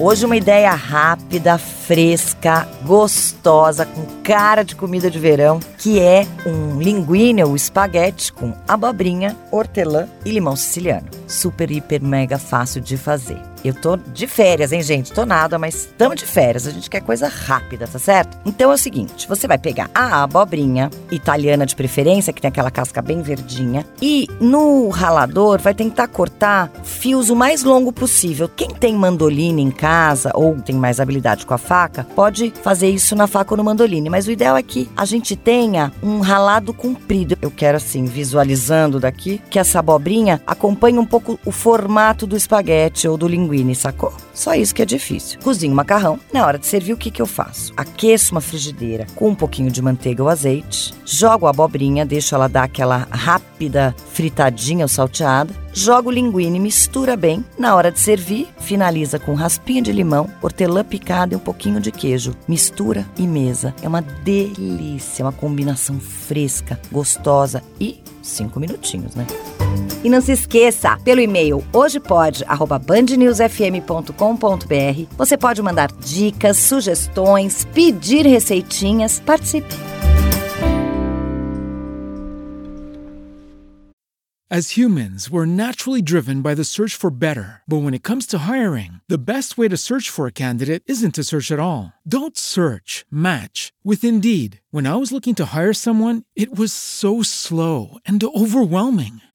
Hoje uma ideia rápida, fresca, gostosa, com cara de comida de verão, que é um linguine ou espaguete com abobrinha, hortelã e limão siciliano. Super, hiper, mega fácil de fazer. Eu tô de férias, hein, gente? Tô nada, mas estamos de férias. A gente quer coisa rápida, tá certo? Então é o seguinte: você vai pegar a abobrinha, italiana de preferência, que tem aquela casca bem verdinha, e no ralador vai tentar cortar fios o mais longo possível. Quem tem mandoline em casa ou tem mais habilidade com a faca, pode fazer isso na faca ou no mandoline, mas o ideal é que a gente tenha um ralado comprido. Eu quero assim, visualizando daqui, que essa abobrinha acompanhe um pouco o formato do espaguete ou do linguine sacou? Só isso que é difícil. Cozinho macarrão. Na hora de servir, o que, que eu faço? Aqueço uma frigideira com um pouquinho de manteiga ou azeite, jogo a abobrinha, deixo ela dar aquela rápida fritadinha ou salteada, jogo o linguine, mistura bem. Na hora de servir, finaliza com raspinha de limão, hortelã picada e um pouquinho de queijo. Mistura e mesa. É uma delícia, uma combinação fresca, gostosa e cinco minutinhos, né? E não se esqueça, pelo e-mail hojepod@bandnewsfm.com.br, você pode mandar dicas, sugestões, pedir receitinhas, participe. As humans, we're naturally driven by the search for better. But when it comes to hiring, the best way to search for a candidate isn't to search at all. Don't search, match with Indeed. When I was looking to hire someone, it was so slow and overwhelming.